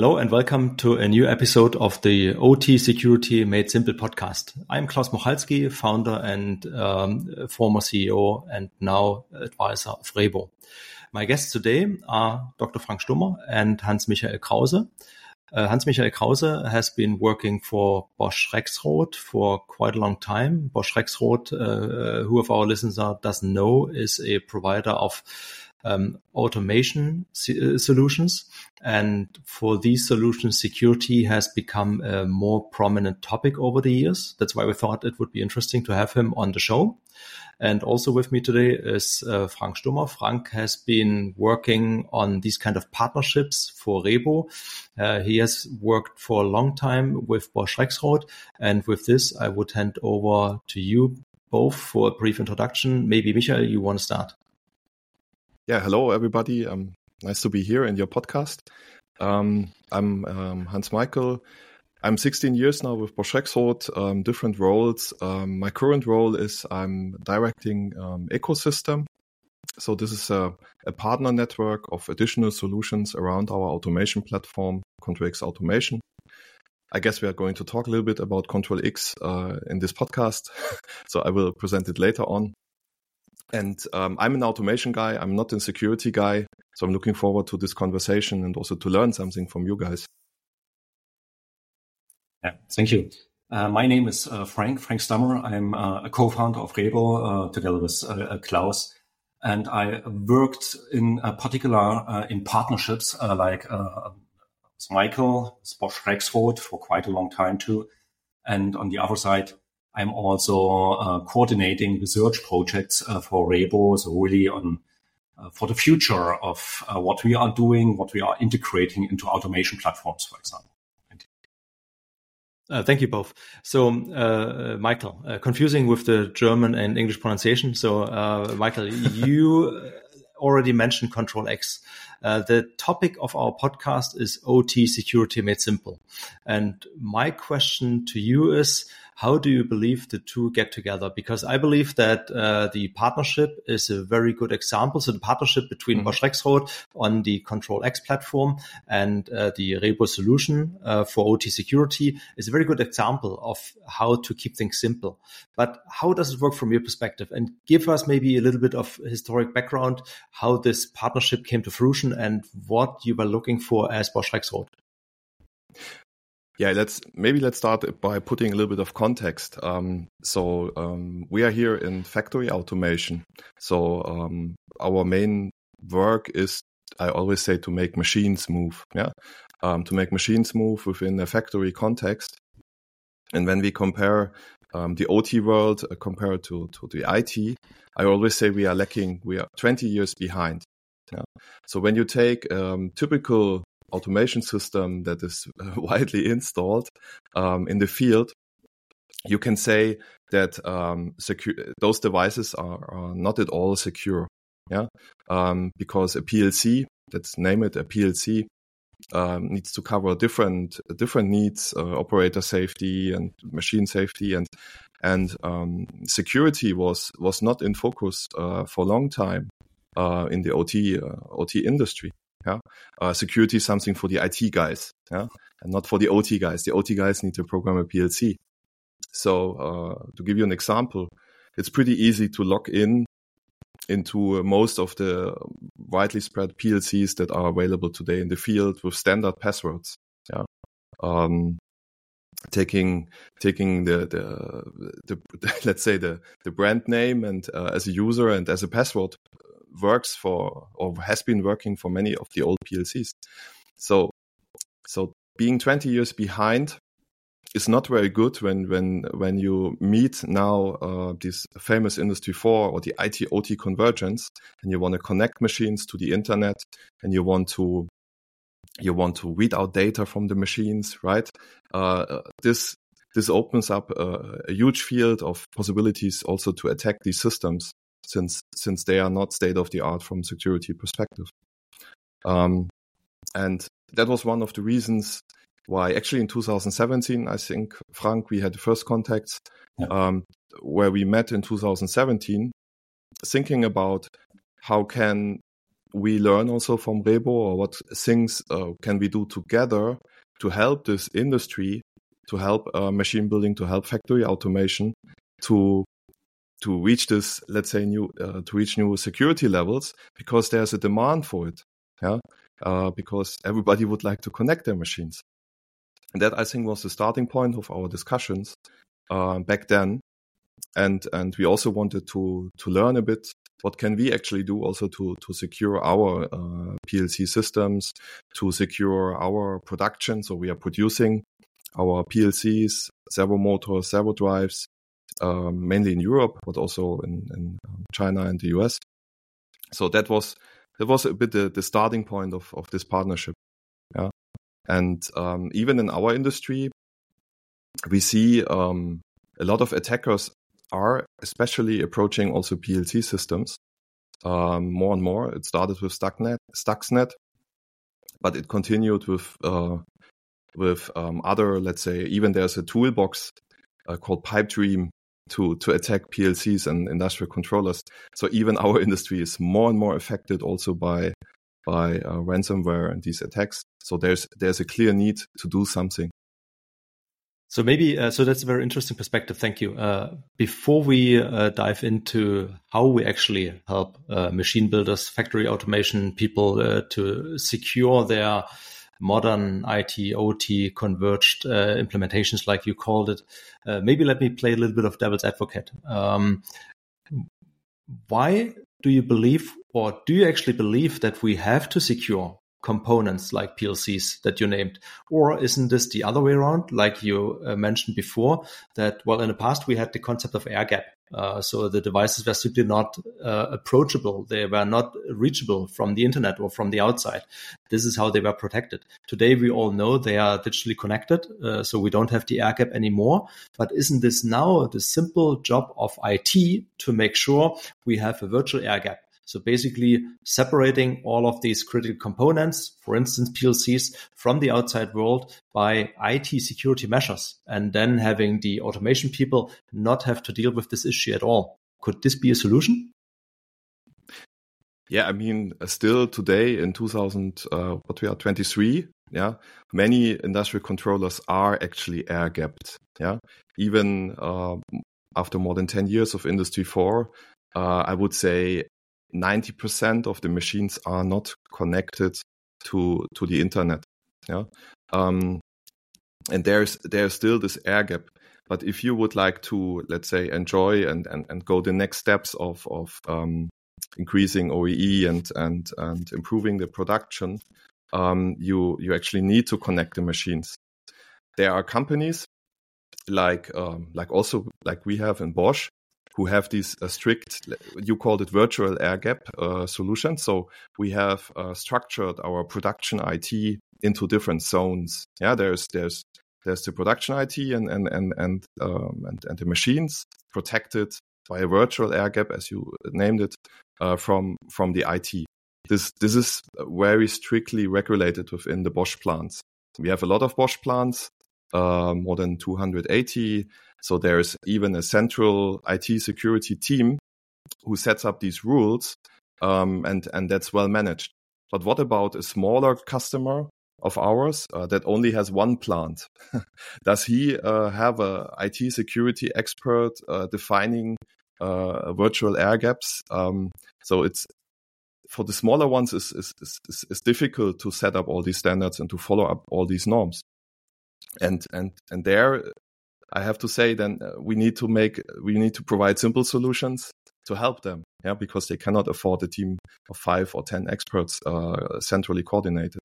Hello and welcome to a new episode of the OT Security Made Simple podcast. I'm Klaus Mochalski, founder and um, former CEO and now advisor of Rhebo. My guests today are Dr. Frank Stummer and Hans-Michael Krause. Uh, Hans-Michael Krause has been working for Bosch Rexroth for quite a long time. Bosch Rexroth, uh, who of our listeners doesn't know, is a provider of um, automation uh, solutions. And for these solutions, security has become a more prominent topic over the years. That's why we thought it would be interesting to have him on the show. And also with me today is uh, Frank Stummer. Frank has been working on these kind of partnerships for Rhebo. Uh, he has worked for a long time with Bosch Rexroth. And with this, I would hand over to you both for a brief introduction. Maybe Michael, you want to start? Yeah, hello everybody. Um, nice to be here in your podcast. Um, I'm um, Hans Michael. I'm 16 years now with Bosch Rexroth, um, different roles. Um, my current role is I'm directing um, ecosystem. So this is a, a, partner network of additional solutions around our automation platform, ctrlX Automation. I guess we are going to talk a little bit about ctrlX uh, in this podcast, so I will present it later on. And um, I'm an automation guy. I'm not a security guy. So I'm looking forward to this conversation and also to learn something from you guys. Yeah, thank you. Uh, my name is uh, Frank, Frank Stummer. I'm uh, a co-founder of Rhebo uh, together with uh, uh, Klaus. And I worked in particular in partnerships like Michael, Bosch Rexroth for quite a long time too. And on the other side, I'm also uh, coordinating research projects uh, for Rhebo, so really on uh, for the future of uh, what we are doing, what we are integrating into automation platforms, for example. Uh, thank you both. So, uh, Michael, confusing with the German and English pronunciation. So, Michael, you already mentioned ctrlX. Uh, the topic of our podcast is OT security made simple. And my question to you is, how do you believe the two get together? Because I believe that uh, the partnership is a very good example. So the partnership between mm-hmm. Bosch Rexroth on the ctrlX platform and uh, the Rhebo solution uh, for OT security is a very good example of how to keep things simple. But how does it work from your perspective? And give us maybe a little bit of historic background, how this partnership came to fruition and what you were looking for as Bosch Rexroth. Yeah, let's maybe let's start by putting a little bit of context. Um, so um, we are here in factory automation. So um, our main work is, I always say, to make machines move. Yeah, um, to make machines move within a factory context. And when we compare um, the OT world uh, compared to to the IT, I always say we are lacking. We are 20 years behind. Yeah. So when you take um, typical automation system that is uh, widely installed um, in the field, you can say that um, those devices are, are, not at all secure. Yeah, um, because a PLC, let's name it a PLC, um, needs to cover different different needs, uh, operator safety and machine safety, and and um, security was was not in focus uh, for a long time uh, in the OT uh, OT industry. Yeah, uh, security is something for the IT guys, yeah, and not for the OT guys. The OT guys need to program a PLC. So, uh, to give you an example, it's pretty easy to log in into uh, most of the widely spread PLCs that are available today in the field with standard passwords. Yeah. Um, taking taking the, the, the let's say the the brand name and uh, as a user and as a password works for or has been working for many of the old PLCs. So, so being 20 years behind is not very good when when when you meet now uh, this famous industry 4 or the IT OT convergence and you want to connect machines to the internet and you want to you want to read out data from the machines right uh, this this opens up a, a, huge field of possibilities also to attack these systems since since they are not state of the art from security perspective. Um, and that was one of the reasons why actually in 2017, I think Frank, we had the first contacts yeah. um, where we met in 2017, thinking about how can we learn also from Rhebo or what things uh, can we do together to help this industry, to help uh, machine building, to help factory automation, to to reach this, let's say, new uh, to reach new security levels because there's a demand for it. Yeah, uh, because everybody would like to connect their machines. And that I think was the starting point of our discussions uh, back then. And and we also wanted to to learn a bit what can we actually do also to to secure our uh, PLC systems, to secure our production. So we are producing our PLCs, servo motors, servo drives, um, mainly in Europe, but also in, in, um, China and the US. So that was that was a bit the, the starting point of, of this partnership. Yeah, and um, even in our industry, we see um, a lot of attackers are especially approaching also PLC systems um, more and more. It started with Stuxnet, Stuxnet but it continued with uh, with um, other, let's say, even there's a toolbox uh, called Pipedream to to attack PLCs and industrial controllers. So even our industry is more and more affected also by by uh, ransomware and these attacks. So there's there's a clear need to do something. So maybe uh, so that's a very interesting perspective. Thank you. Uh, before we uh, dive into how we actually help uh, machine builders, factory automation people uh, to secure their modern IT, OT converged uh, implementations, like you called it. Uh, maybe let me play a little bit of devil's advocate. Um, why do you believe, or do you actually believe that we have to secure components like PLCs that you named? Or isn't this the other way around, like you uh, mentioned before, that, well, in the past we had the concept of air gap. Uh, so the devices were simply not uh, approachable. They were not reachable from the internet or from the outside. This is how they were protected. Today, we all know they are digitally connected, uh, so we don't have the air gap anymore. But isn't this now the simple job of IT to make sure we have a virtual air gap? So basically separating all of these critical components, for instance, PLCs from the outside world by IT security measures and then having the automation people not have to deal with this issue at all. Could this be a solution? Yeah, I mean, uh, still today in 2000, uh, what we are 23, yeah, many industrial controllers are actually air gapped. Yeah, even uh, after more than 10 years of Industry 4, uh, I would say 90% of the machines are not connected to to the internet. Yeah. Um, and there's there's still this air gap. But if you would like to, let's say, enjoy and, and, and go the next steps of of um, increasing OEE and and and improving the production, um, you you actually need to connect the machines. There are companies like um, like also like we have in Bosch who have these uh, strict, you called it virtual air gap uh, solution. So we have uh, structured our production IT into different zones. Yeah, there's there's there's the production IT and and and and um, and, and, the machines protected by a virtual air gap, as you named it, uh, from from the IT. This this is very strictly regulated within the Bosch plants. We have a lot of Bosch plants, uh, more than 280 so there's even a central IT security team who sets up these rules, um, and and that's well managed. But what about a smaller customer of ours uh, that only has one plant? Does he uh, have a IT security expert uh, defining uh, virtual air gaps? Um, so it's for the smaller ones is, is, is, is difficult to set up all these standards and to follow up all these norms. And and and there I have to say then uh, we need to make we need to provide simple solutions to help them, yeah, because they cannot afford a team of five or ten experts uh, centrally coordinated.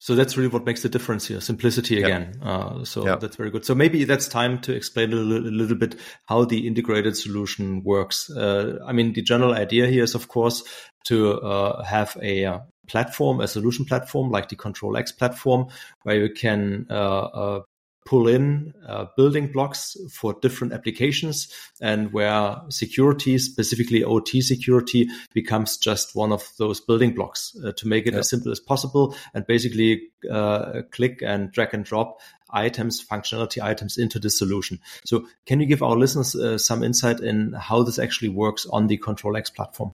So that's really what makes the difference here, simplicity again. Yeah. Uh, so yeah. that's very good. So maybe that's time to explain a little, a little bit how the integrated solution works. Uh, I mean, the general idea here is, of course, to uh, have a uh, platform, a solution platform like the ctrlX platform, where you can uh, uh, pull in uh, building blocks for different applications and where security, specifically OT security, becomes just one of those building blocks uh, to make it as simple as possible and basically uh, click and drag and drop items, functionality items into the solution. So can you give our listeners uh, some insight in how this actually works on the ctrlX platform?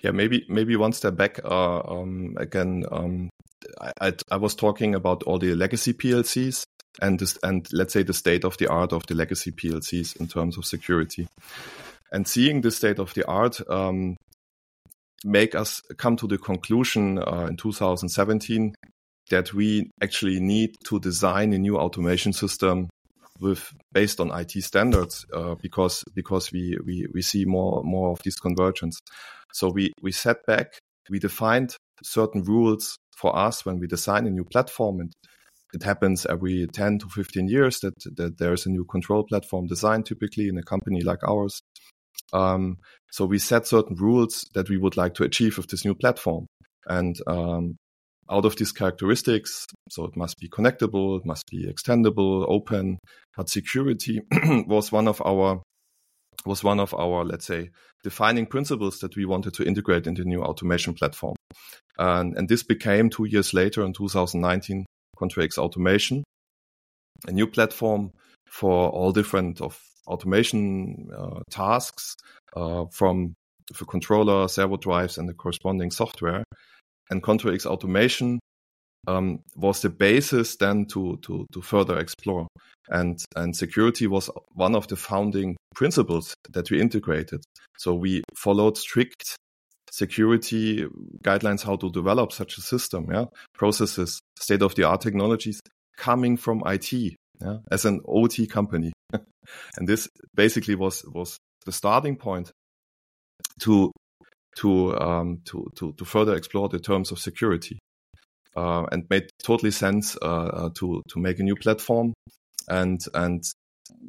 Yeah, maybe maybe one step back. Uh, um, again, um, I, I, I was talking about all the legacy PLCs and this, and let's say the state of the art of the legacy PLCs in terms of security. And seeing the state of the art um, make us come to the conclusion uh, in 2017 that we actually need to design a new automation system with based on IT standards uh, because because we, we we see more more of this convergence. So we we set back, we defined certain rules for us when we design a new platform and it happens every 10 to 15 years that, that there's a new control platform designed typically in a company like ours. Um, so we set certain rules that we would like to achieve with this new platform. And um, out of these characteristics, so it must be connectable, it must be extendable, open, but security was one of our was one of our, let's say, defining principles that we wanted to integrate in the new automation platform. And, and this became two years later in 2019, ctrlX Automation, a new platform for all different of automation uh, tasks uh, from the controller, servo drives, and the corresponding software. And ctrlX Automation um, was the basis then to, to, to further explore. And, and security was one of the founding principles that we integrated. So we followed strict security guidelines, how to develop such a system, yeah, processes, state of the art technologies coming from IT, yeah, as an OT company. and this basically was, was the starting point to, to, um, to, to, to further explore the terms of security. Uh, and made totally sense uh, uh, to to make a new platform and and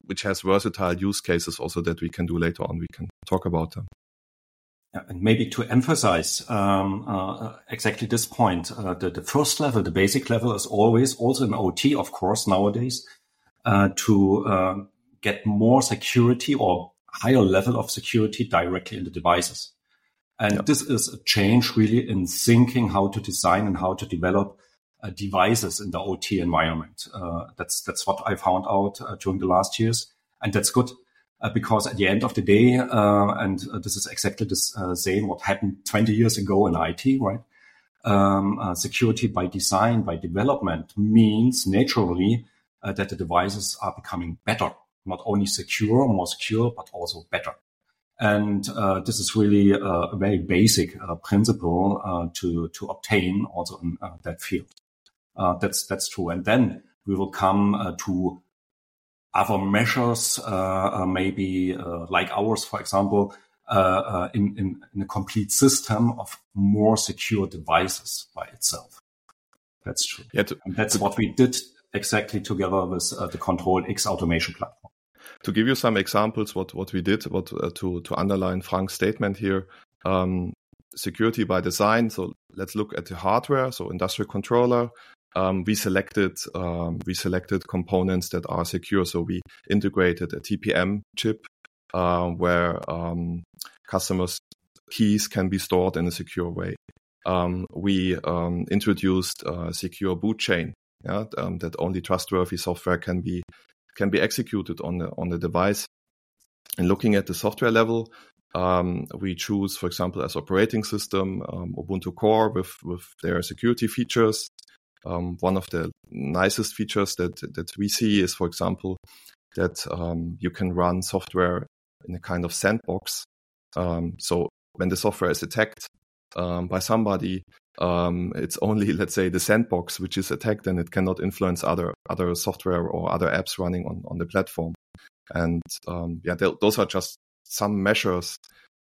which has versatile use cases also that we can do later on. We can talk about them. And maybe to emphasize um, uh, exactly this point, uh, the, the, first level, the basic level, is always also in OT, of course, nowadays, uh, to get more security or higher level of security directly in the devices. And this is a change really in thinking how to design and how to develop uh, devices in the OT environment. Uh, that's that's what I found out uh, during the last years, and that's good uh, because at the end of the day, uh, and uh, this is exactly the same what happened 20 years ago in IT, right? Um, security by design, by development means naturally that the devices are becoming better, not only secure, more secure, but also better. And uh, this is really a, very basic uh, principle uh, to to obtain also in uh, that field. Uh, that's that's true. And then we will come uh, to other measures, uh, uh, maybe uh, like ours, for example, in, in, in a complete system of more secure devices by itself. That's true. Yeah, to, and that's to, what we did exactly together with the ctrlX automation platform to give you some examples, what what we did, what uh, to to underline Frank's statement here, um, security by design. So let's look at the hardware. So industrial controller. Um, we selected um, we selected components that are secure. So we integrated a TPM chip uh, where um, customers' keys can be stored in a secure way. Um, we um, introduced a secure boot chain yeah, that only trustworthy software can be can be executed on the on the device. And looking at the software level, um, we choose, for example, as operating system um, Ubuntu Core with with their security features. Um, one of the nicest features that that we see is, for example, that um, you can run software in a kind of sandbox. Um, so when the software is attacked um, by somebody, um, it's only let's say the sandbox which is attacked and it cannot influence other other software or other apps running on on the platform and um, yeah those are just some measures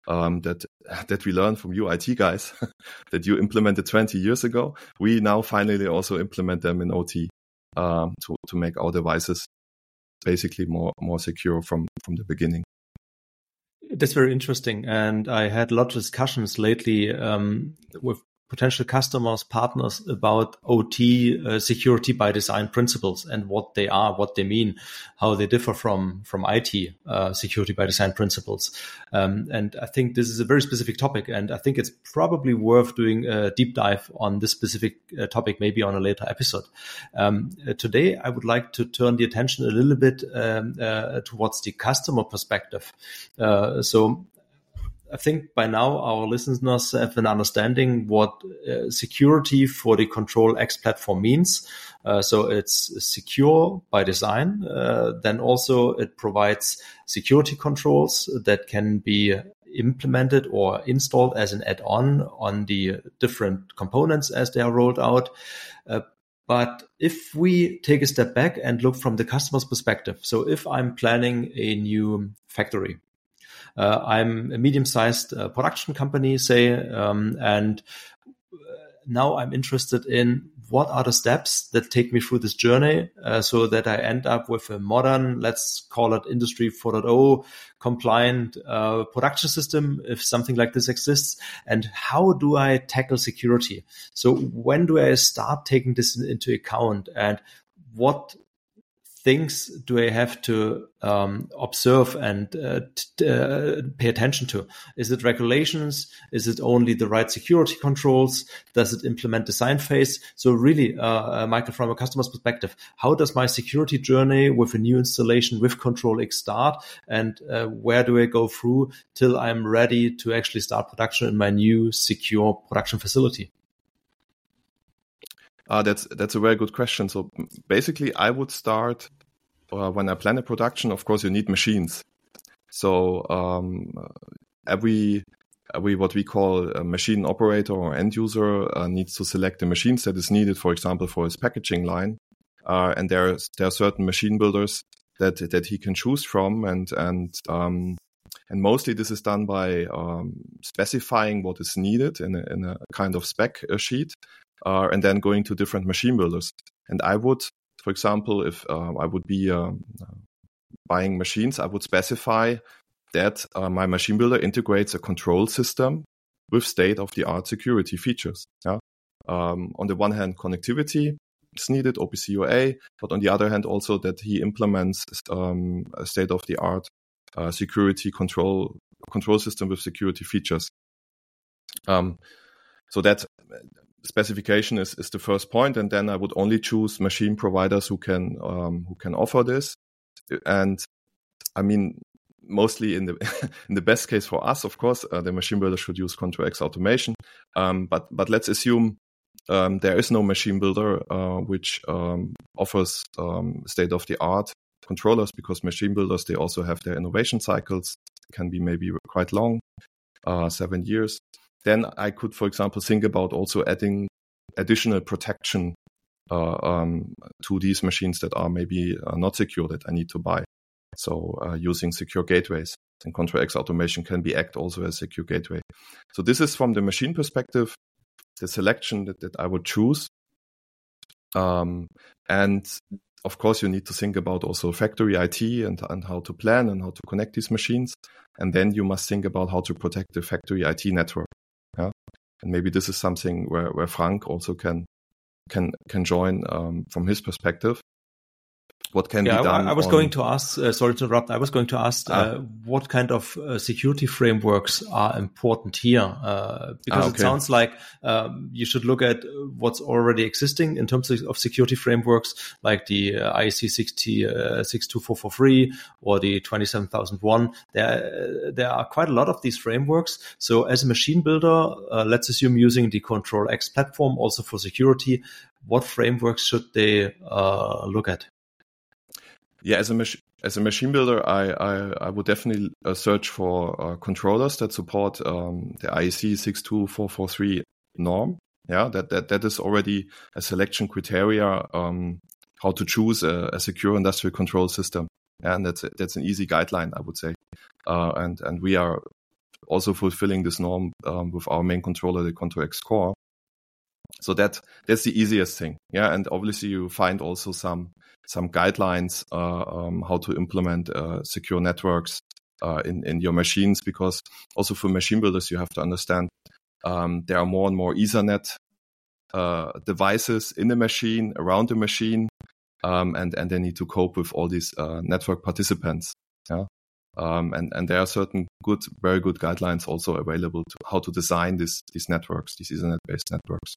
um, that that we learned from you IT guys that you implemented 20 years ago we now finally also implement them in OT um, to to make our devices basically more more secure from from the beginning that's very interesting. And I had a lot of discussions lately um, with potential customers, partners about OT uh, security by design principles and what they are, what they mean, how they differ from from IT uh, security by design principles. Um, and I think this is a very specific topic, and I think it's probably worth doing a deep dive on this specific uh, topic, maybe on a later episode. Um, uh, today, I would like to turn the attention a little bit um, uh, towards the customer perspective. Uh, so I think by now our listeners have an understanding what uh, security for the ctrlX platform means. Uh, so it's secure by design. Uh, then also it provides security controls that can be implemented or installed as an add-on on the different components as they are rolled out. Uh, but if we take a step back and look from the customer's perspective, so if I'm planning a new factory, I'm a medium-sized uh, production company, say, um, and uh, now I'm interested in what are the steps that take me through this journey uh, so that I end up with a modern, let's call it industry 4.0 compliant uh, production system if something like this exists? And how do I tackle security? So when do I start taking this into account and what things do I have to um, observe and uh, uh, pay attention to? Is it regulations? Is it only the right security controls? Does it implement design phase? So really, uh, uh, Michael, from a customer's perspective, how does my security journey with a new installation with ctrlX start? And uh, where do I go through till I'm ready to actually start production in my new secure production facility? Uh, that's that's a very good question. So basically, I would start uh, when I plan a production. Of course, you need machines. So um, every every what we call a machine operator or end user uh, needs to select the machines that is needed. For example, for his packaging line, uh, and there there are certain machine builders that that he can choose from, and and um, and mostly this is done by um, specifying what is needed in a, in a kind of spec uh, sheet uh, and then going to different machine builders. And I would, for example, if uh, I would be uh, buying machines, I would specify that uh, my machine builder integrates a control system with state of the art security features. Yeah? Um, on the one hand, connectivity is needed, OPC UA, but on the other hand, also that he implements um, a state of the art uh, security control control system with security features. Um, so that specification is, is the first point, and then I would only choose machine providers who can um, who can offer this. And I mean, mostly in the in the best case for us, of course, uh, the machine builder should use ctrlX automation. Um, but but let's assume um, there is no machine builder uh, which um, offers um, state of the art controllers because machine builders they also have their innovation cycles can be maybe quite long, uh, seven years then I could, for example, think about also adding additional protection uh, um, to these machines that are maybe uh, not secure that I need to buy. So uh, using secure gateways and ctrlX automation can be act also as a secure gateway. So this is from the machine perspective, the selection that, that I would choose. Um, and of course, you need to think about also factory IT and, and how to plan and how to connect these machines. And then you must think about how to protect the factory IT network. Yeah, and maybe this is something where where Frank also can can can join um, from his perspective what can yeah, be done. I, I was on... going to ask, uh, sorry to interrupt, I was going to ask ah. uh, what kind of uh, security frameworks are important here? Uh, because ah, okay. it sounds like um, you should look at what's already existing in terms of, security frameworks, like the uh, IEC 60, uh, 62443 or the 27001. There, there are quite a lot of these frameworks. So as a machine builder, let's assume using the ctrlX platform also for security, what frameworks should they look at? Yeah, as a mach- as a machine builder, I I, I would definitely uh, search for uh, controllers that support um, the IEC six two four four three norm. Yeah, that that that is already a selection criteria um, how to choose a, a, secure industrial control system. And that's a, that's an easy guideline, I would say. Uh, and and we are also fulfilling this norm um, with our main controller, the ctrlX Core. So that that's the easiest thing. Yeah, and obviously you find also some some guidelines uh, um, how to implement uh, secure networks uh, in in your machines because also for machine builders you have to understand um, there are more and more Ethernet devices in the machine around the machine um, and and they need to cope with all these network participants. Yeah. Um, and and there are certain good, very good guidelines also available to how to design this, these networks, these Ethernet based networks.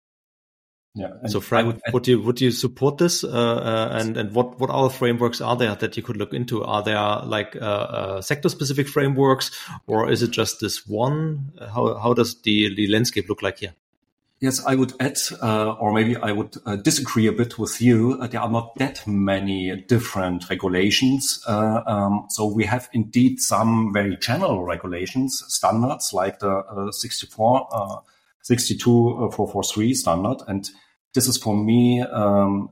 Yeah. So Frank, would, would, you would you support this? Uh, uh, and and what what other frameworks are there that you could look into? Are there like uh, uh sector specific frameworks, or is it just this one? How how does the the landscape look like here? Yes, I would add, uh, or maybe I would uh, disagree a bit with you. there are not that many different regulations. Um, so we have indeed some very general regulations, standards like the 64 62443 standard. And this is for me, um,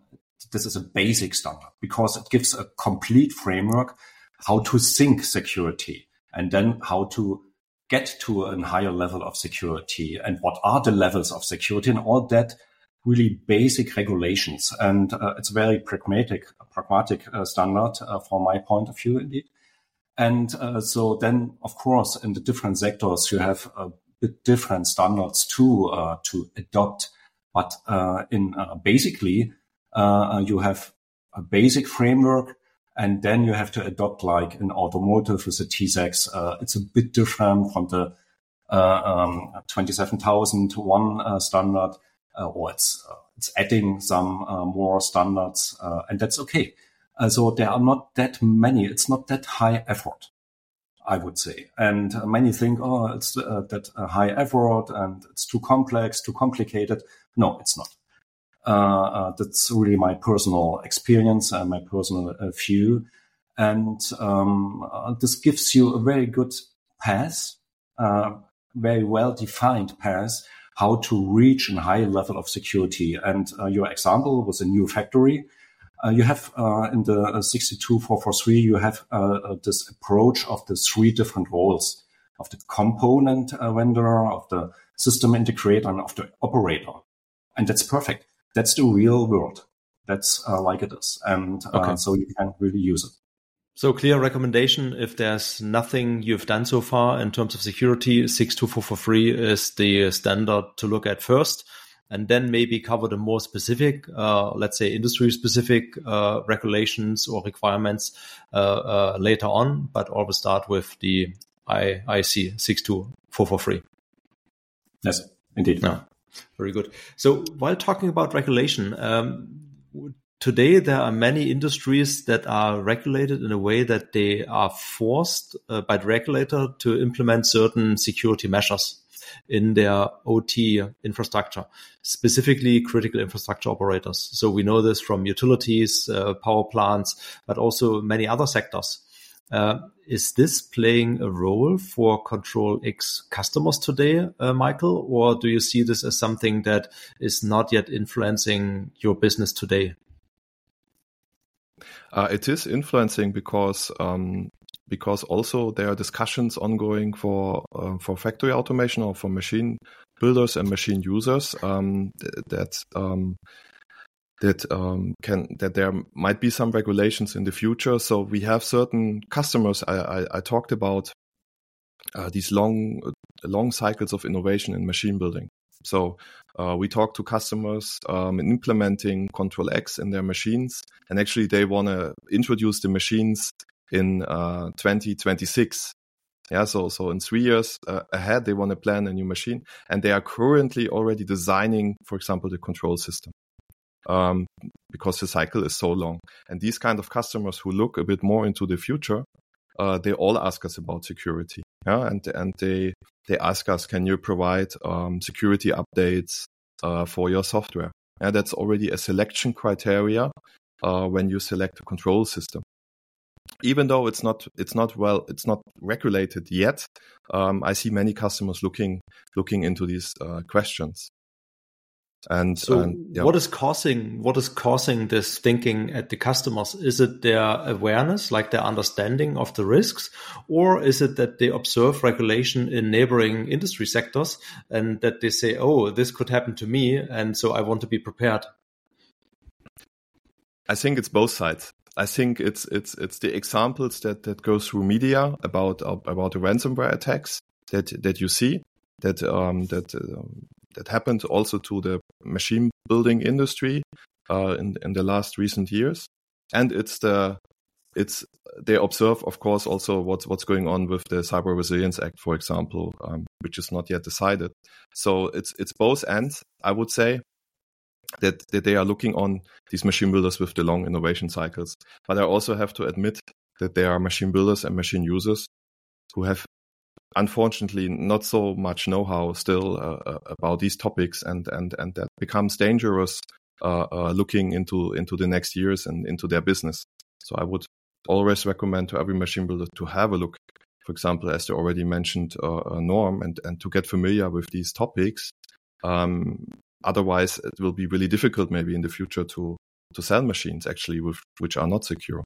this is a basic standard because it gives a complete framework how to think security and then how to get to a higher level of security and what are the levels of security and all that really basic regulations. And uh, it's a very pragmatic, pragmatic uh, standard uh, from my point of view, indeed. And uh, so then, of course, in the different sectors, you have a bit different standards to uh, to adopt. But uh, in uh, basically, you have a basic framework, and then you have to adopt like an automotive with the TISAX. it's a bit different from the um, 27001 standard, or it's it's adding some more standards, and that's okay. Uh, so there are not that many. It's not that high effort. I would say. And uh, many think, oh, it's uh, that uh, high effort and it's too complex, too complicated. No, it's not. Uh, uh, that's really my personal experience and my personal uh, view. And um, this gives you a very good path, very well defined path, how to reach a high level of security. And your example was a new factory uh, you have uh, in the uh, 62443, you have uh, this approach of the three different roles of the component vendor, of the system integrator, and of the operator. And that's perfect. That's the real world. That's like it is. And okay. so you can really use it. So clear recommendation. If there's nothing you've done so far in terms of security, 62443 is the standard to look at first and then maybe cover the more specific, uh, let's say industry specific uh, regulations or requirements uh, uh, later on, but always start with the IEC 62443. Yes, indeed. Yeah, very good. So while talking about regulation, um, today there are many industries that are regulated in a way that they are forced uh, by the regulator to implement certain security measures in their OT infrastructure, specifically critical infrastructure operators. So we know this from utilities, uh, power plants, but also many other sectors. Uh, is this playing a role for ctrlX customers today, uh, Michael, or do you see this as something that is not yet influencing your business today? Uh, it is influencing because um, because also there are discussions ongoing for for factory automation or for machine builders and machine users um, that um, that um, can that there might be some regulations in the future. So we have certain customers. I, I, I talked about uh, these long long cycles of innovation in machine building. So uh, we talk to customers um, in implementing ctrlX in their machines, and actually they want to introduce the machines in uh, 2026. Yeah, so so in three years uh, ahead, they want to plan a new machine, and they are currently already designing, for example, the control system, um, because the cycle is so long. And these kind of customers who look a bit more into the future, uh, they all ask us about security. Yeah, and and they they ask us, can you provide um, security updates uh, for your software? And that's already a selection criteria uh, when you select a control system even though it's not it's not well it's not regulated yet um, i see many customers looking looking into these uh, questions and so and, yeah. what is causing what is causing this thinking at the customers? Is it their awareness like their understanding of the risks? Or is it that they observe regulation in neighboring industry sectors and that they say oh this could happen to me and so i want to be prepared i think it's both sides. I think it's it's it's the examples that that go through media about about the ransomware attacks that that you see that um, that uh, that happened also to the machine building industry uh, in in the last recent years, and it's the it's they observe, of course, also what's what's going on with the Cyber Resilience Act, for example, um, which is not yet decided. So it's it's both ends, I would say. that, that they are looking on these machine builders with the long innovation cycles. But I also have to admit that there are machine builders and machine users who have unfortunately not so much know-how still uh, uh about these topics and and and that becomes dangerous uh, uh, looking into into the next years and into their business. So i would always recommend to every machine builder to have a look for example as you already mentioned uh, uh norm and and to get familiar with these topics. Um, otherwise it will be really difficult maybe in the future to to sell machines actually with which are not secure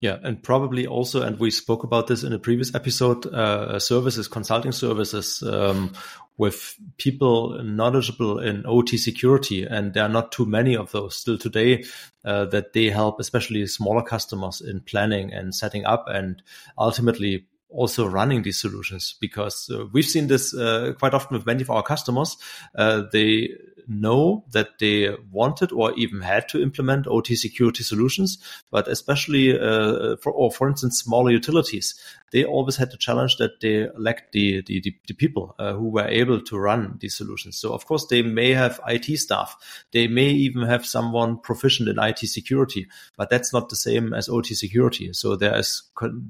yeah, and probably also, and we spoke about this in a previous episode, uh, services, consulting services um, with people knowledgeable in OT security, and there are not too many of those still today uh, that they help, especially smaller customers in planning and setting up, and ultimately also running these solutions because uh, we've seen this uh, quite often with many of our customers. Uh, they know that they wanted or even had to implement OT security solutions, but especially uh, for, or for instance, smaller utilities, they always had the challenge that they lacked the the, the, the people uh, who were able to run these solutions. So of course they may have IT staff, they may even have someone proficient in IT security, but that's not the same as OT security. So there is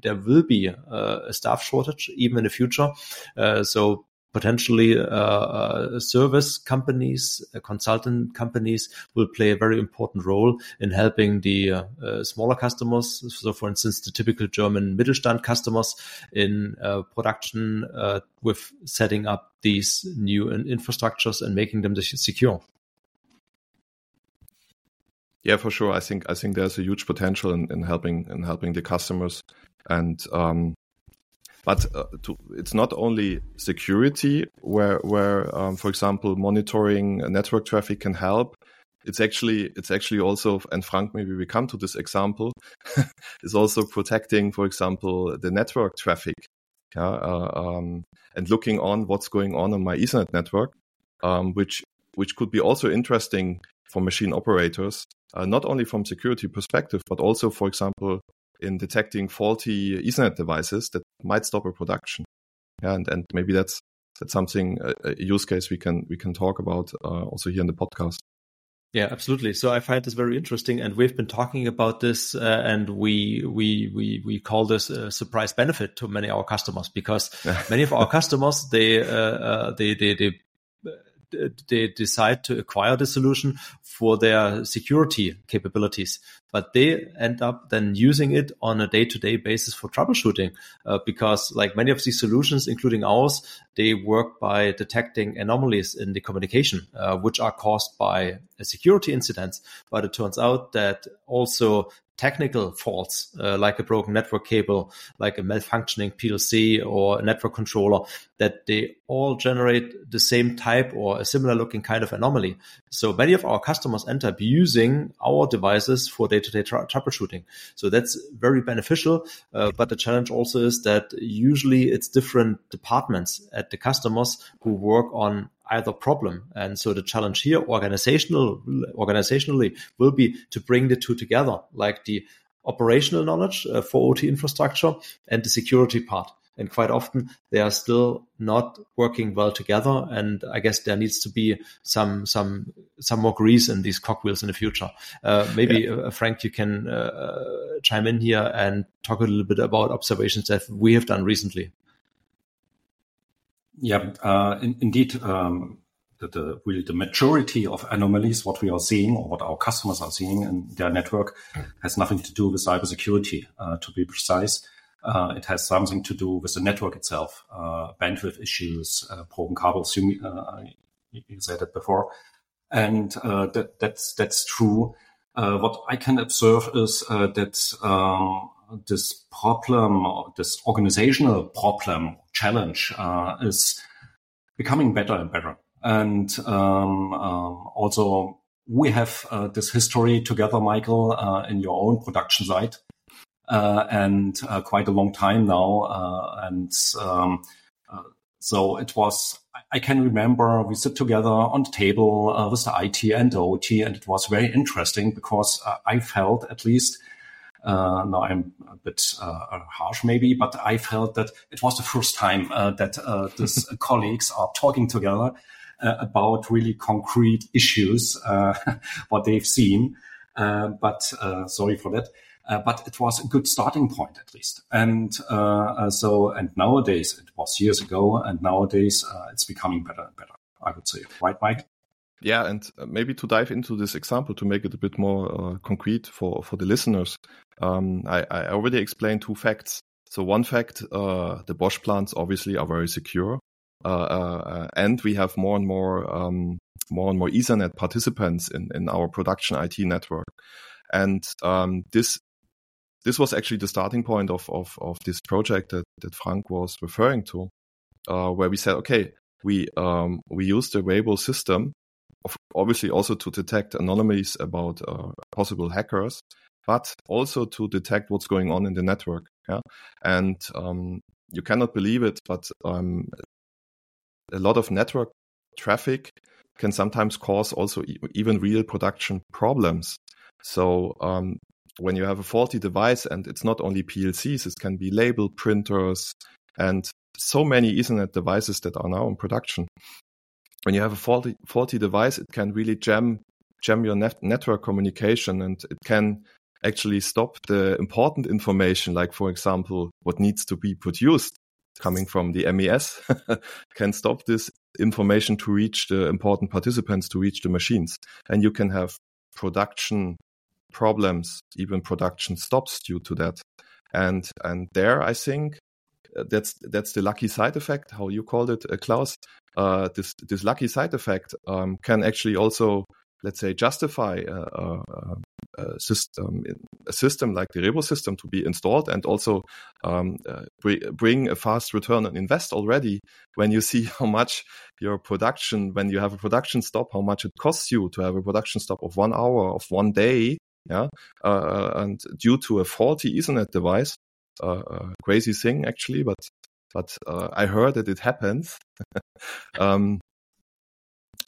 there will be uh, a staff shortage even in the future. Uh, so potentially uh, uh, service companies, uh, consultant companies will play a very important role in helping the uh, uh smaller customers. So, for instance, the typical German Mittelstand customers in uh, production with setting up these new infrastructures and making them secure. Yeah, for sure. I think I think there's a huge potential in, in helping in helping the customers, and um, but uh, to, it's not only security where, where um, for example, monitoring network traffic can help. It's actually, it's actually also, and Frank, maybe we come to this example, is also protecting, for example, the network traffic. Yeah, uh, um, and looking on what's going on on my Ethernet network, um, which which could be also interesting for machine operators, uh, not only from security perspective, but also, for example, in detecting faulty Ethernet devices that might stop a production. Yeah, and, and maybe that's that's something a, a use case we can we can talk about uh, also here in the podcast. Yeah, absolutely. So I find this very interesting, and we've been talking about this, uh, and we we we we call this a surprise benefit to many of our customers because many of our customers they uh, uh, they they they they decide to acquire the solution for their security capabilities, but they end up then using it on a day-to-day basis for troubleshooting uh, because like many of these solutions, including ours, they work by detecting anomalies in the communication, uh, which are caused by security incidents. But it turns out that also technical faults, uh, like a broken network cable, like a malfunctioning PLC or a network controller, that they all generate the same type or a similar looking kind of anomaly. So many of our customers end up using our devices for day-to-day troubleshooting. So that's very beneficial. Uh, but the challenge also is that usually it's different departments at the customers who work on either problem. And so the challenge here, organizational, organizationally, will be to bring the two together, like the operational knowledge uh, for OT infrastructure and the security part. And quite often they are still not working well together. And I guess there needs to be some some some more grease in these cogwheels in the future. Uh, maybe yeah. uh, Frank, you can uh, chime in here and talk a little bit about observations that we have done recently. Yeah, uh, in, indeed, um, the, the, really the majority of anomalies, what we are seeing or what our customers are seeing in their network, has nothing to do with cybersecurity. Uh, to be precise, uh, it has something to do with the network itself, uh, bandwidth issues, uh, broken cables. You, uh, you, said it before, and that, that's that's true. what I can observe is that um, this problem, this organizational problem challenge uh, is becoming better and better. And um, um, also, we have uh, this history together, Michael, uh, in your own production site, uh, and uh, quite a long time now. Uh, and um, so it was. I can remember we sit together on the table with the IT and the OT, and it was very interesting because I felt at least uh, now I'm a bit uh, harsh maybe, but I felt that it was the first time uh, that uh, these colleagues are talking together uh, about really concrete issues, uh, what they've seen. Uh, but uh, sorry for that. but it was a good starting point at least. And so, and nowadays it was years ago, and nowadays it's becoming better and better. I would say, right, Mike? Yeah, and maybe to dive into this example to make it a bit more uh, concrete for for the listeners, um, I, I, already explained two facts. So one fact, uh, the Bosch plants obviously are very secure, uh, uh, and we have more and more um, more and more Ethernet participants in in our production IT network, and um, this this was actually the starting point of of, of this project that that Frank was referring to, uh, where we said, okay, we um, we use the Rhebo system obviously also to detect anomalies about uh, possible hackers, but also to detect what's going on in the network. Yeah, and um, you cannot believe it, but um, a lot of network traffic can sometimes cause also e even real production problems. So um, when you have a faulty device, and it's not only PLCs, it can be label printers and so many Ethernet devices that are now in production when you have a faulty, faulty device, it can really jam jam your net network communication, and it can actually stop the important information, like for example, what needs to be produced coming from the MES, can stop this information to reach the important participants to reach the machines, and you can have production problems, even production stops due to that. And and there, I think uh, that's that's the lucky side effect, how you called it, uh, Klaus. Uh, this this lucky side effect um, can actually also, let's say, justify a, a, a, system a system like the Rhebo system to be installed, and also um, uh, bring a fast return on invest already when you see how much your production, when you have a production stop, how much it costs you to have a production stop of one hour of one day. Yeah, uh, and due to a faulty Ethernet device, a crazy thing actually, but but uh, I heard that it happens. um,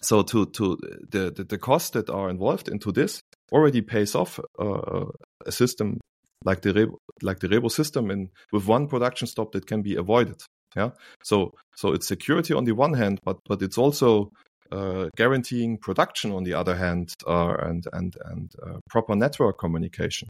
so to to the, the, the costs that are involved into this already pays off uh, a system like the Rhebo, like the Rhebo system in with one production stop that can be avoided. Yeah. So so it's security on the one hand, but but it's also uh, guaranteeing production on the other hand, uh, and and and uh, proper network communication.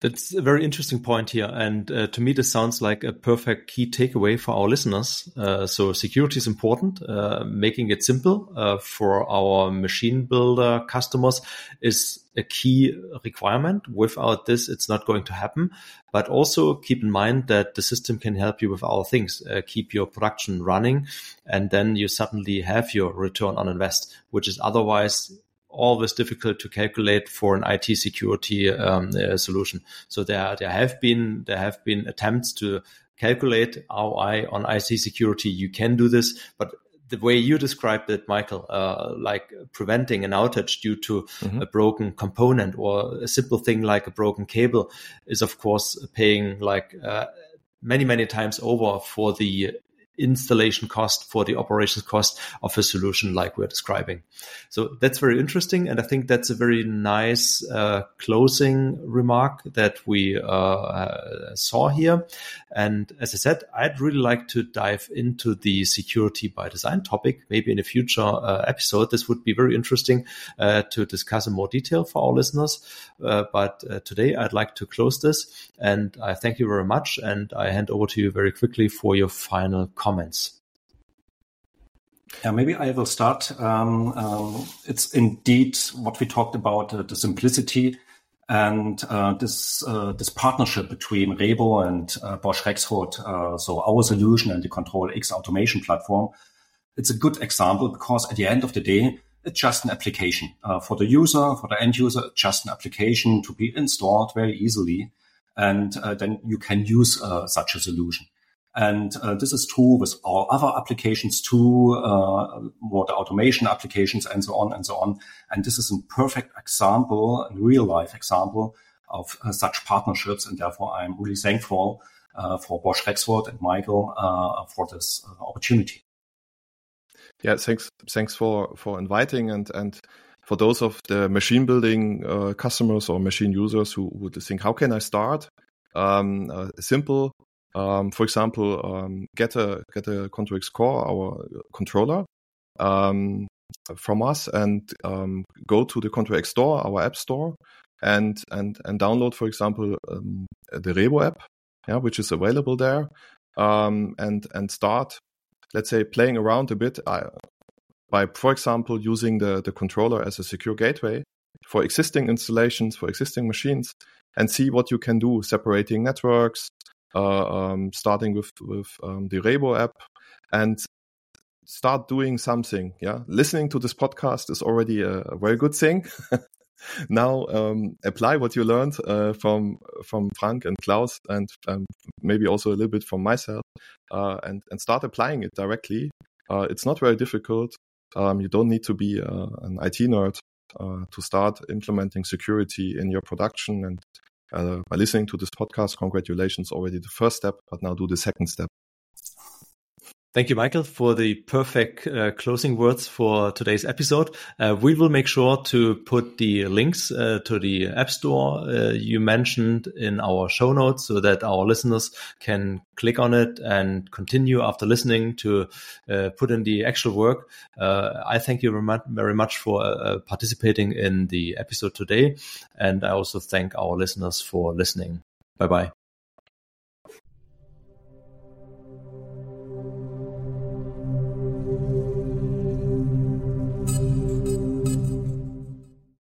That's a very interesting point here. And uh, to me, this sounds like a perfect key takeaway for our listeners. Uh, so security is important. Uh, making it simple uh, for our machine builder customers is a key requirement. Without this, it's not going to happen. But also keep in mind that the system can help you with other things. Uh, keep your production running. And then you suddenly have your return on invest, which is otherwise always difficult to calculate for an IT security um, uh, solution. So there, there have been there have been attempts to calculate ROI on IT security. You can do this, but the way you described it, Michael, uh, like preventing an outage due to mm-hmm. a broken component or a simple thing like a broken cable, is of course paying like uh, many many times over for the installation cost, for the operations cost of a solution like we're describing. So that's very interesting. And I think that's a very nice uh, closing remark that we uh, uh, saw here. And as I said, I'd really like to dive into the security by design topic, maybe in a future uh, episode. This would be very interesting uh, to discuss in more detail for our listeners. Uh, but today I'd like to close this and I thank you very much. And I hand over to you very quickly for your final comment comments? Yeah, maybe I will start. Um, um, it's indeed what we talked about uh, the simplicity and uh, this uh, this partnership between Rhebo and uh, Bosch Rexroth. Uh, so our solution and the ctrlX automation platform. It's a good example because at the end of the day, it's just an application uh, for the user, for the end user. Just an application to be installed very easily, and then you can use such a solution. And uh, this is true with all other applications too, uh, more the automation applications and so on and so on. And this is a perfect example, a real life example of uh, such partnerships. And therefore, I'm really thankful uh, for Bosch Rexroth and Michael uh, for this uh, opportunity. Yeah, thanks. Thanks for for inviting and and for those of the machine building customers or machine users who would think, how can I start? Um, simple um, for example, um, get a get a ctrlX Core, our controller, um, from us and go to the ctrlX store, our app store, and and and download, for example, um, the Rhebo app, yeah, which is available there, um, and and start, let's say, playing around a bit uh, by, for example, using the the controller as a secure gateway for existing installations for existing machines, and see what you can do, separating networks, uh, um, starting with with um, the Rhebo app, and start doing something. Yeah, listening to this podcast is already a, a very good thing. now um, apply what you learned uh, from from Frank and Klaus, and um, maybe also a little bit from myself, uh, and and start applying it directly. Uh, it's not very difficult. Um, you don't need to be uh, an IT nerd uh, to start implementing security in your production. And uh, by listening to this podcast, congratulations, already the first step. But now do the second step. Thank you, Michael, for the perfect uh, closing words for today's episode. Uh, we will make sure to put the links uh, to the App Store uh, you mentioned in our show notes so that our listeners can click on it and continue after listening to uh, put in the actual work. Uh, I thank you very much for participating in the episode today. And I also thank our listeners for listening. Bye bye.